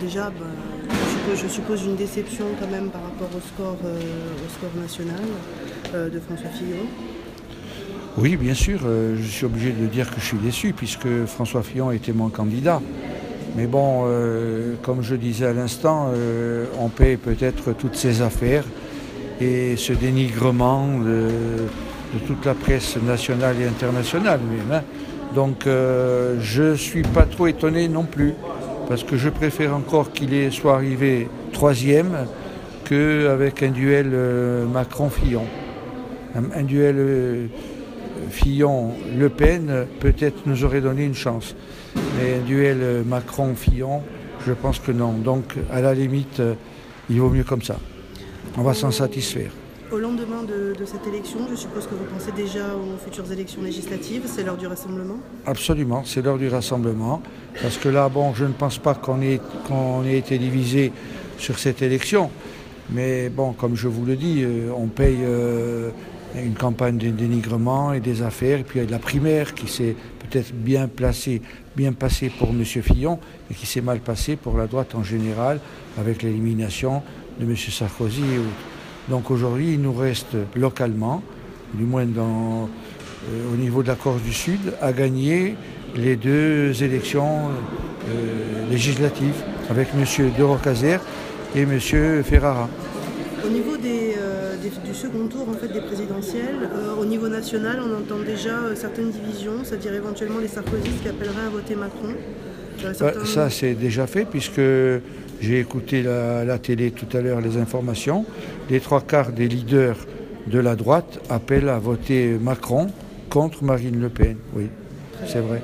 déjà, bah, je, suppose, une déception quand même par rapport au score, score national de François Fillon. Oui, bien sûr, je suis obligé de dire que je suis déçu puisque François Fillon était mon candidat. Mais bon, euh, comme je disais à l'instant, euh, on paie peut-être toutes ces affaires et ce dénigrement de, toute la presse nationale et internationale. Hein. Donc euh, je ne suis pas trop étonné non plus, parce que je préfère encore qu'il soit arrivé troisième qu'avec un duel Macron-Fillon. un duel Fillon-Le Pen peut-être nous aurait donné une chance. Mais un duel Macron-Fillon, je pense que non. Donc à la limite, il vaut mieux comme ça. On va s'en satisfaire. Au lendemain de, cette élection, je suppose que vous pensez déjà aux futures élections législatives. C'est l'heure du rassemblement Absolument, c'est l'heure du rassemblement. Parce que là, bon, je ne pense pas qu'on ait, été divisé sur cette élection. Mais bon, comme je vous le dis, euh, on paye euh, une campagne de dénigrement et des affaires. Et puis il y a la primaire qui s'est peut-être bien placée, bien passée pour M. Fillon et qui s'est mal passée pour la droite en général avec l'élimination de M. Sarkozy. Donc aujourd'hui, il nous reste localement, du moins euh, au niveau de la Corse du Sud, à gagner les deux élections euh, législatives avec M. De Rocazer et M. Ferrara. Au niveau euh, du second tour en fait, des présidentielles, au niveau national, on entend déjà certaines divisions, c'est-à-dire éventuellement les sarkozystes qui appelleraient à voter Macron. Bah, ça, c'est déjà fait puisque j'ai écouté la, la, télé tout à l'heure les informations. Les trois quarts des leaders de la droite appellent à voter Macron contre Marine Le Pen. Oui, c'est vrai.